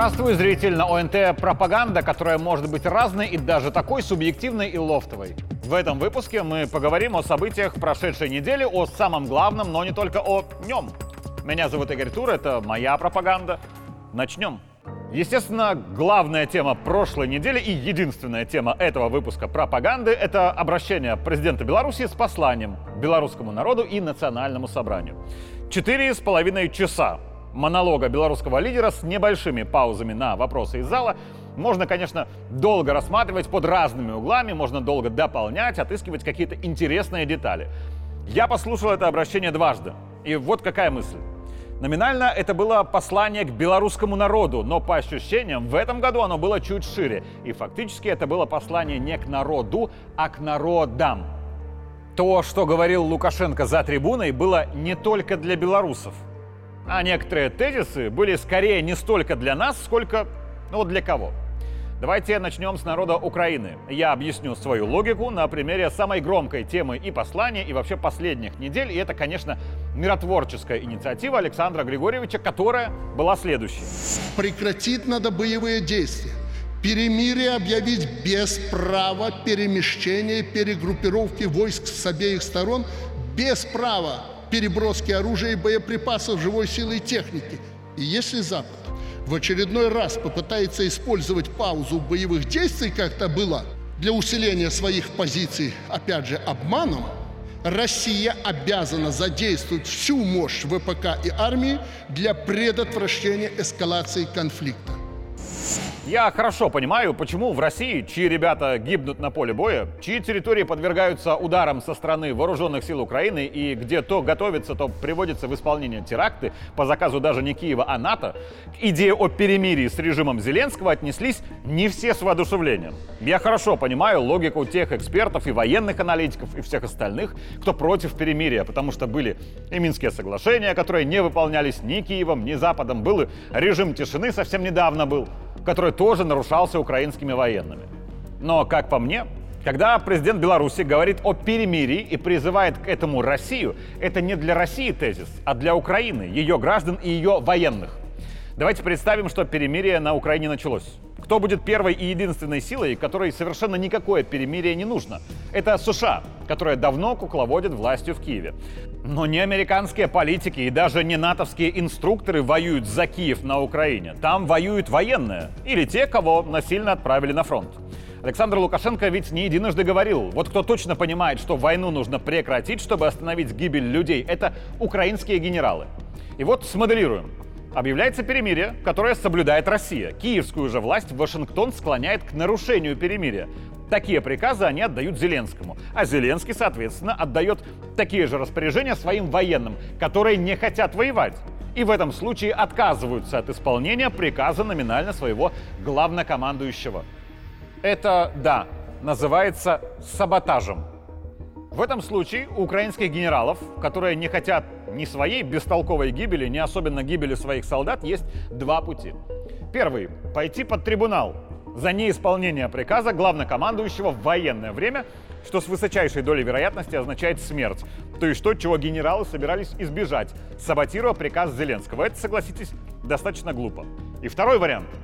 Здравствуй, зритель на ОНТ «Пропаганда», которая может быть разной и даже такой субъективной и лофтовой. В этом выпуске мы поговорим о событиях прошедшей недели, о самом главном, но не только о нем. Меня зовут Игорь Тур, это моя пропаганда. Начнем. Естественно, главная тема прошлой недели и единственная тема этого выпуска пропаганды – это обращение президента Беларуси с посланием белорусскому народу и национальному собранию. Четыре с половиной часа монолога белорусского лидера с небольшими паузами на вопросы из зала можно, конечно, долго рассматривать под разными углами, можно долго дополнять, отыскивать какие-то интересные детали. Я послушал это обращение дважды. И вот какая мысль. Номинально это было послание к белорусскому народу, но по ощущениям в этом году оно было чуть шире. И фактически это было послание не к народу, а к народам. То, что говорил Лукашенко за трибуной, было не только для белорусов – а некоторые тезисы были скорее не столько для нас, сколько, ну, для кого. Давайте начнем с народа Украины. Я объясню свою логику на примере самой громкой темы и послания, и вообще последних недель. И это, конечно, миротворческая инициатива Александра Григорьевича, которая была следующей. Прекратить надо боевые действия. Перемирие объявить без права перемещения, перегруппировки войск с обеих сторон, без права переброски оружия и боеприпасов, живой силы и техники. И если Запад в очередной раз попытается использовать паузу боевых действий, как то было, для усиления своих позиций, опять же, обманом, Россия обязана задействовать всю мощь ВПК и армии для предотвращения эскалации конфликта. Я хорошо понимаю, почему в России, чьи ребята гибнут на поле боя, чьи территории подвергаются ударам со стороны вооруженных сил Украины и где то готовится, то приводится в исполнение теракты. По заказу даже не Киева, а НАТО, к идее о перемирии с режимом Зеленского отнеслись не все с воодушевлением. Я хорошо понимаю логику тех экспертов и военных аналитиков и всех остальных, кто против перемирия, потому что были и Минские соглашения, которые не выполнялись ни Киевом, ни Западом, был и режим тишины совсем недавно был который тоже нарушался украинскими военными. Но, как по мне, когда президент Беларуси говорит о перемирии и призывает к этому Россию, это не для России тезис, а для Украины, ее граждан и ее военных. Давайте представим, что перемирие на Украине началось. Кто будет первой и единственной силой, которой совершенно никакое перемирие не нужно? Это США, которая давно кукловодит властью в Киеве. Но не американские политики и даже не натовские инструкторы воюют за Киев на Украине. Там воюют военные или те, кого насильно отправили на фронт. Александр Лукашенко ведь не единожды говорил, вот кто точно понимает, что войну нужно прекратить, чтобы остановить гибель людей, это украинские генералы. И вот смоделируем. Объявляется перемирие, которое соблюдает Россия. Киевскую же власть Вашингтон склоняет к нарушению перемирия. Такие приказы они отдают Зеленскому. А Зеленский, соответственно, отдает такие же распоряжения своим военным, которые не хотят воевать. И в этом случае отказываются от исполнения приказа номинально своего главнокомандующего. Это, да, называется саботажем. В этом случае у украинских генералов, которые не хотят ни своей бестолковой гибели, ни особенно гибели своих солдат, есть два пути. Первый – пойти под трибунал за неисполнение приказа главнокомандующего в военное время, что с высочайшей долей вероятности означает смерть. То есть то, чего генералы собирались избежать, саботируя приказ Зеленского. Это, согласитесь, достаточно глупо. И второй вариант –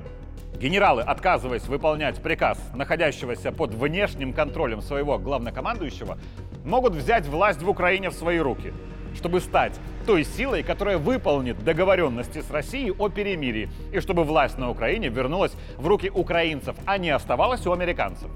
Генералы, отказываясь выполнять приказ находящегося под внешним контролем своего главнокомандующего, могут взять власть в Украине в свои руки, чтобы стать той силой, которая выполнит договоренности с Россией о перемирии, и чтобы власть на Украине вернулась в руки украинцев, а не оставалась у американцев.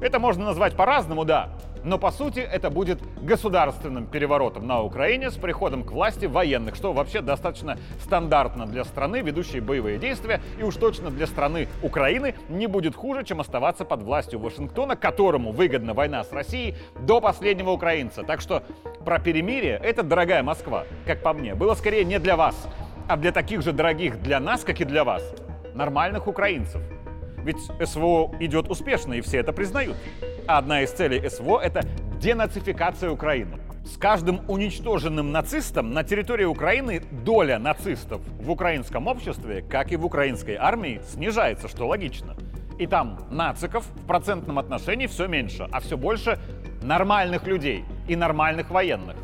Это можно назвать по-разному, да, но по сути это будет государственным переворотом на Украине с приходом к власти военных, что вообще достаточно стандартно для страны, ведущей боевые действия, и уж точно для страны Украины не будет хуже, чем оставаться под властью Вашингтона, которому выгодна война с Россией до последнего украинца. Так что про перемирие это, дорогая Москва, как по мне, было скорее не для вас, а для таких же дорогих для нас, как и для вас, нормальных украинцев. Ведь СВО идет успешно, и все это признают. Одна из целей СВО – это денацификация Украины. С каждым уничтоженным нацистом на территории Украины доля нацистов в украинском обществе, как и в украинской армии, снижается, что логично. И там нациков в процентном отношении все меньше, а все больше нормальных людей и нормальных военных.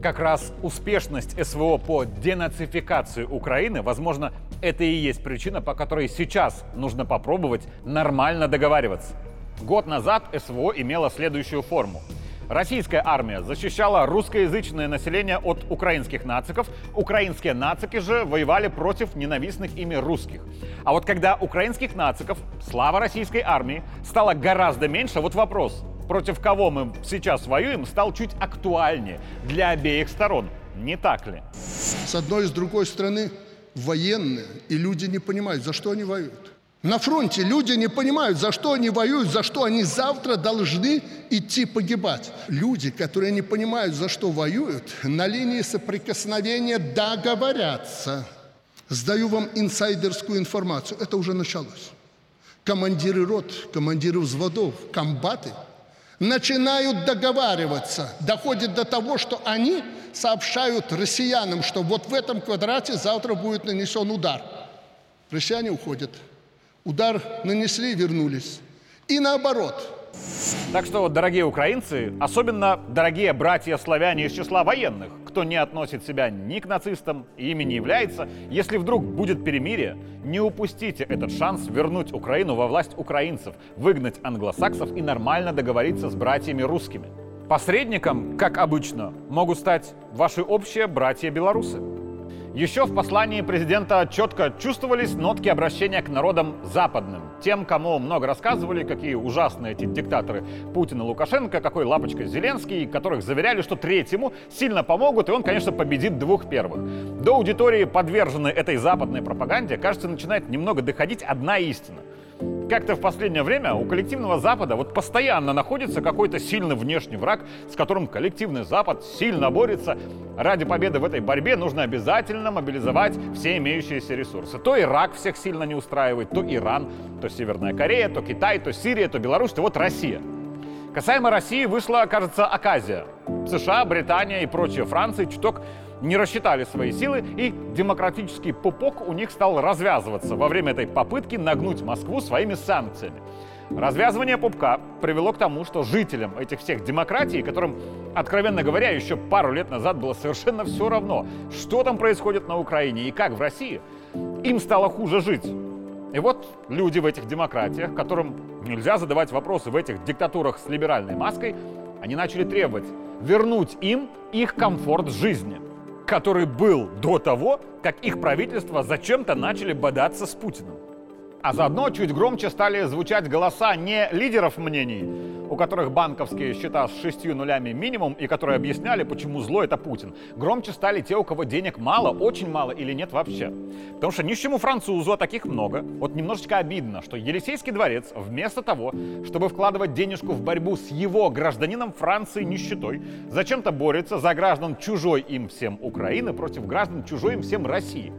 Как раз успешность СВО по денацификации Украины, возможно, Это и есть причина, по которой сейчас нужно попробовать нормально договариваться. Год назад СВО имело следующую форму. Российская армия защищала русскоязычное население от украинских нациков, украинские нацики же воевали против ненавистных ими русских. А вот когда украинских нациков, слава российской армии, стало гораздо меньше, вот вопрос, против кого мы сейчас воюем, стал чуть актуальнее для обеих сторон. Не так ли? С одной и с другой стороны военные, и люди не понимают, за что они воюют. На фронте люди не понимают, за что они воюют, за что они завтра должны идти погибать. Люди, которые не понимают, за что воюют, на линии соприкосновения договорятся. Сдаю вам инсайдерскую информацию. Это уже началось. Командиры рот, командиры взводов, комбаты начинают договариваться. Доходит до того, что они сообщают россиянам, что вот в этом квадрате завтра будет нанесен удар. Россияне уходят. Удар нанесли, вернулись. И наоборот. Так что, дорогие украинцы, особенно дорогие братья-славяне из числа военных, кто не относит себя ни к нацистам и ими не является, если вдруг будет перемирие, не упустите этот шанс вернуть Украину во власть украинцев, выгнать англосаксов и нормально договориться с братьями русскими. Посредником, как обычно, могут стать ваши общие братья-белорусы. Еще в послании президента четко чувствовались нотки обращения к народам западным. Тем, кому много рассказывали, какие ужасные эти диктаторы Путин и Лукашенко, какой лапочка Зеленский, которых заверяли, что третьему сильно помогут, и он, конечно, победит двух первых. До аудитории, подверженной этой западной пропаганде, кажется, начинает немного доходить одна истина – как-то в последнее время у коллективного Запада вот постоянно находится какой-то сильный внешний враг, с которым коллективный Запад сильно борется. Ради победы в этой борьбе нужно обязательно мобилизовать все имеющиеся ресурсы. То Ирак всех сильно не устраивает, то Иран, то Северная Корея, то Китай, то Сирия, то Беларусь, то вот Россия. Касаемо России вышла, кажется, оказия. США, Британия и прочие Франции чуток не рассчитали свои силы, и демократический пупок у них стал развязываться во время этой попытки нагнуть Москву своими санкциями. Развязывание пупка привело к тому, что жителям этих всех демократий, которым, откровенно говоря, еще пару лет назад было совершенно все равно, что там происходит на Украине и как в России, им стало хуже жить. И вот люди в этих демократиях, которым нельзя задавать вопросы в этих диктатурах с либеральной маской, они начали требовать вернуть им их комфорт жизни который был до того, как их правительство зачем-то начали бодаться с Путиным. А заодно чуть громче стали звучать голоса не лидеров мнений, у которых банковские счета с шестью нулями минимум и которые объясняли, почему зло это Путин. Громче стали те, у кого денег мало, очень мало или нет вообще. Потому что нищему французу, а таких много, вот немножечко обидно, что Елисейский дворец вместо того, чтобы вкладывать денежку в борьбу с его гражданином Франции нищетой, зачем-то борется за граждан чужой им всем Украины против граждан чужой им всем России.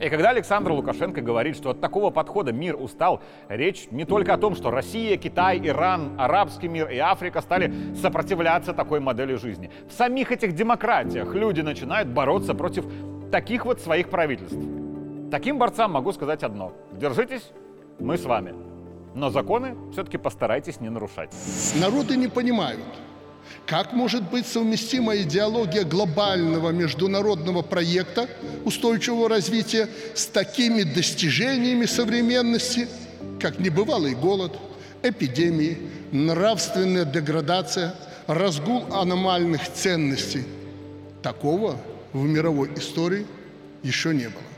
И когда Александр Лукашенко говорит, что от такого подхода мир устал, речь не только о том, что Россия, Китай, Иран, арабский мир и Африка стали сопротивляться такой модели жизни. В самих этих демократиях люди начинают бороться против таких вот своих правительств. Таким борцам могу сказать одно. Держитесь, мы с вами. Но законы все-таки постарайтесь не нарушать. Народы не понимают, как может быть совместима идеология глобального международного проекта устойчивого развития с такими достижениями современности, как небывалый голод, эпидемии, нравственная деградация, разгул аномальных ценностей? Такого в мировой истории еще не было.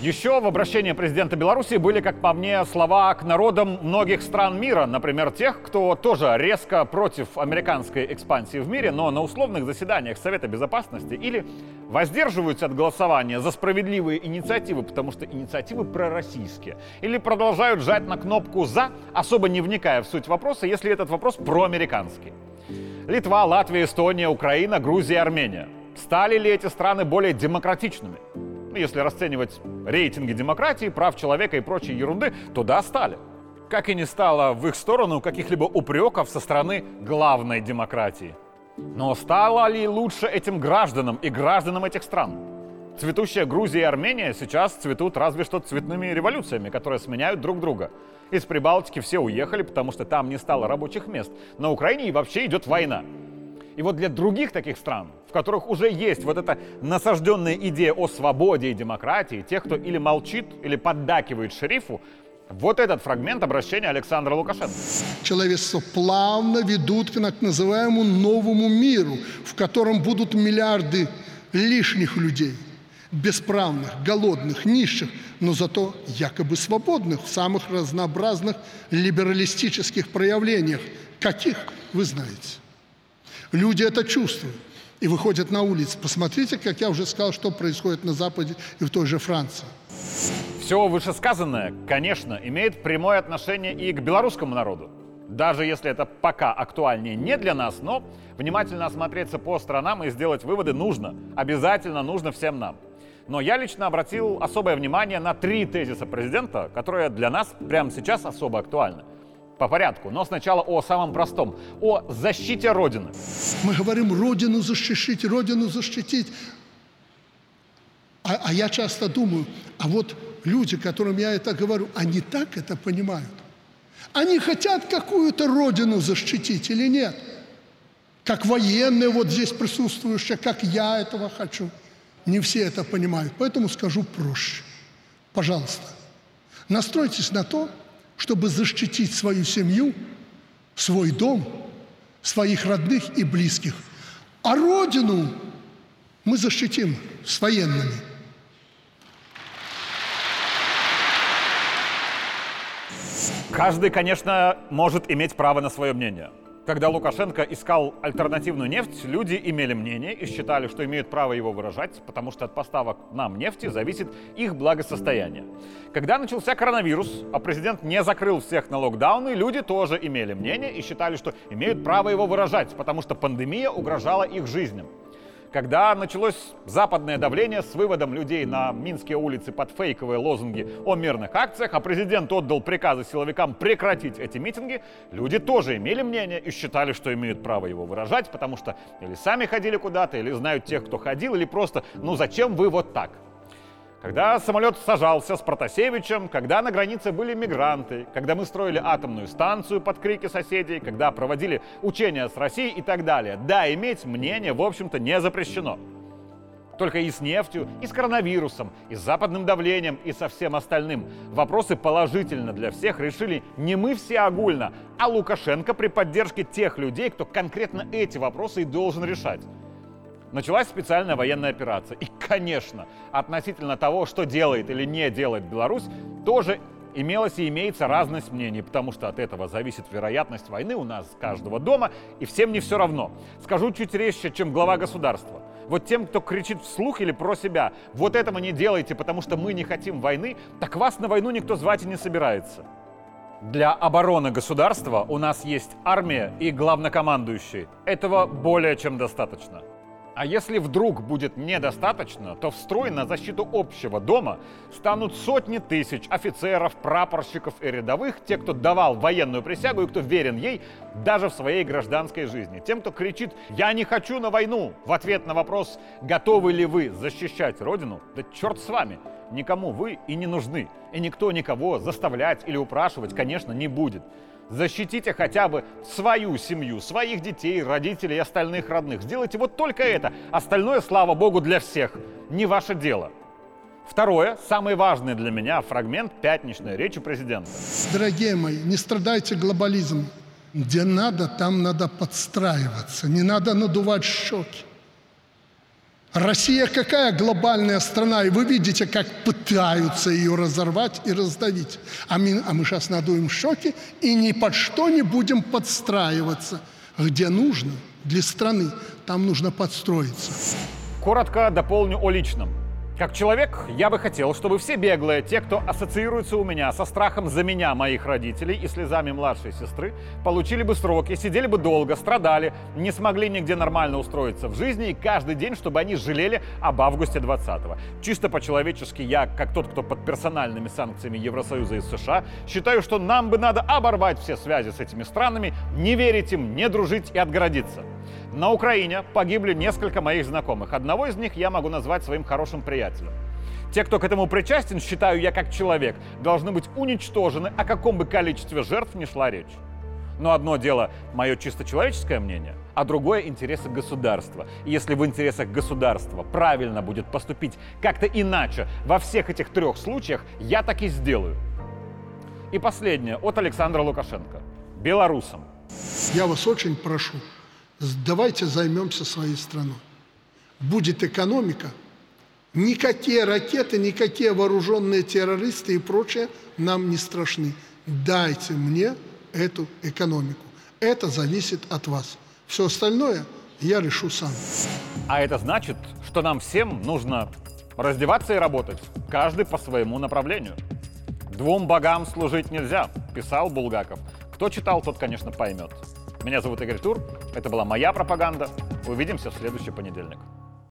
Еще в обращении президента Беларуси были, как по мне, слова к народам многих стран мира, например, тех, кто тоже резко против американской экспансии в мире, но на условных заседаниях Совета Безопасности или воздерживаются от голосования за справедливые инициативы, потому что инициативы пророссийские, или продолжают жать на кнопку «за», особо не вникая в суть вопроса, если этот вопрос проамериканский. Литва, Латвия, Эстония, Украина, Грузия, Армения. Стали ли эти страны более демократичными? Ну, если расценивать рейтинги демократии, прав человека и прочей ерунды, то да, стали. Как и не стало в их сторону каких-либо упреков со стороны главной демократии. Но стало ли лучше этим гражданам и гражданам этих стран? Цветущая Грузия и Армения сейчас цветут разве что цветными революциями, которые сменяют друг друга. Из Прибалтики все уехали, потому что там не стало рабочих мест. На Украине и вообще идет война. И вот для других таких стран, в которых уже есть вот эта насажденная идея о свободе и демократии, тех, кто или молчит, или поддакивает шерифу, вот этот фрагмент обращения Александра Лукашенко. Человечество плавно ведут к так называемому новому миру, в котором будут миллиарды лишних людей, бесправных, голодных, нищих, но зато якобы свободных в самых разнообразных либералистических проявлениях. Каких, вы знаете. Люди это чувствуют и выходят на улицы. Посмотрите, как я уже сказал, что происходит на Западе и в той же Франции. Все вышесказанное, конечно, имеет прямое отношение и к белорусскому народу. Даже если это пока актуальнее не для нас, но внимательно осмотреться по странам и сделать выводы нужно. Обязательно нужно всем нам. Но я лично обратил особое внимание на три тезиса президента, которые для нас прямо сейчас особо актуальны. По порядку, но сначала о самом простом, о защите Родины. Мы говорим Родину защитить, Родину защитить. А, а я часто думаю, а вот люди, которым я это говорю, они так это понимают. Они хотят какую-то родину защитить или нет? Как военные вот здесь присутствующие, как я этого хочу. Не все это понимают, поэтому скажу проще. Пожалуйста, настройтесь на то, чтобы защитить свою семью, свой дом, своих родных и близких. А Родину мы защитим с военными. Каждый, конечно, может иметь право на свое мнение. Когда Лукашенко искал альтернативную нефть, люди имели мнение и считали, что имеют право его выражать, потому что от поставок нам нефти зависит их благосостояние. Когда начался коронавирус, а президент не закрыл всех на локдауны, люди тоже имели мнение и считали, что имеют право его выражать, потому что пандемия угрожала их жизням. Когда началось западное давление с выводом людей на Минские улицы под фейковые лозунги о мирных акциях, а президент отдал приказы силовикам прекратить эти митинги, люди тоже имели мнение и считали, что имеют право его выражать, потому что или сами ходили куда-то, или знают тех, кто ходил, или просто «ну зачем вы вот так?» Когда самолет сажался с Протасевичем, когда на границе были мигранты, когда мы строили атомную станцию под крики соседей, когда проводили учения с Россией и так далее. Да, иметь мнение, в общем-то, не запрещено. Только и с нефтью, и с коронавирусом, и с западным давлением, и со всем остальным. Вопросы положительно для всех решили не мы все огульно, а Лукашенко при поддержке тех людей, кто конкретно эти вопросы и должен решать началась специальная военная операция. И, конечно, относительно того, что делает или не делает Беларусь, тоже имелось и имеется разность мнений, потому что от этого зависит вероятность войны у нас каждого дома, и всем не все равно. Скажу чуть резче, чем глава государства. Вот тем, кто кричит вслух или про себя, вот этого не делайте, потому что мы не хотим войны, так вас на войну никто звать и не собирается. Для обороны государства у нас есть армия и главнокомандующий. Этого более чем достаточно. А если вдруг будет недостаточно, то в строй на защиту общего дома станут сотни тысяч офицеров, прапорщиков и рядовых, те, кто давал военную присягу и кто верен ей даже в своей гражданской жизни. Тем, кто кричит «Я не хочу на войну!» в ответ на вопрос «Готовы ли вы защищать Родину?» Да черт с вами! Никому вы и не нужны. И никто никого заставлять или упрашивать, конечно, не будет. Защитите хотя бы свою семью, своих детей, родителей и остальных родных. Сделайте вот только это. Остальное, слава богу, для всех. Не ваше дело. Второе, самый важный для меня фрагмент пятничной речи президента. Дорогие мои, не страдайте глобализмом. Где надо, там надо подстраиваться. Не надо надувать щеки. Россия какая глобальная страна, и вы видите, как пытаются ее разорвать и раздавить. А мы, а мы сейчас надуем щеки и ни под что не будем подстраиваться. Где нужно, для страны, там нужно подстроиться. Коротко дополню о личном. Как человек, я бы хотел, чтобы все беглые, те, кто ассоциируется у меня со страхом за меня, моих родителей и слезами младшей сестры, получили бы сроки, сидели бы долго, страдали, не смогли нигде нормально устроиться в жизни и каждый день, чтобы они жалели об августе 20-го. Чисто по-человечески я, как тот, кто под персональными санкциями Евросоюза и США, считаю, что нам бы надо оборвать все связи с этими странами, не верить им, не дружить и отгородиться. На Украине погибли несколько моих знакомых. Одного из них я могу назвать своим хорошим приятелем. Те, кто к этому причастен, считаю я как человек, должны быть уничтожены, о каком бы количестве жертв ни шла речь. Но одно дело мое чисто человеческое мнение, а другое интересы государства. И если в интересах государства правильно будет поступить как-то иначе во всех этих трех случаях, я так и сделаю. И последнее от Александра Лукашенко. Белорусам. Я вас очень прошу, давайте займемся своей страной. Будет экономика, никакие ракеты, никакие вооруженные террористы и прочее нам не страшны. Дайте мне эту экономику. Это зависит от вас. Все остальное я решу сам. А это значит, что нам всем нужно раздеваться и работать, каждый по своему направлению. Двум богам служить нельзя, писал Булгаков. Кто читал, тот, конечно, поймет. Меня зовут Игорь Тур. Это была моя пропаганда. Увидимся в следующий понедельник.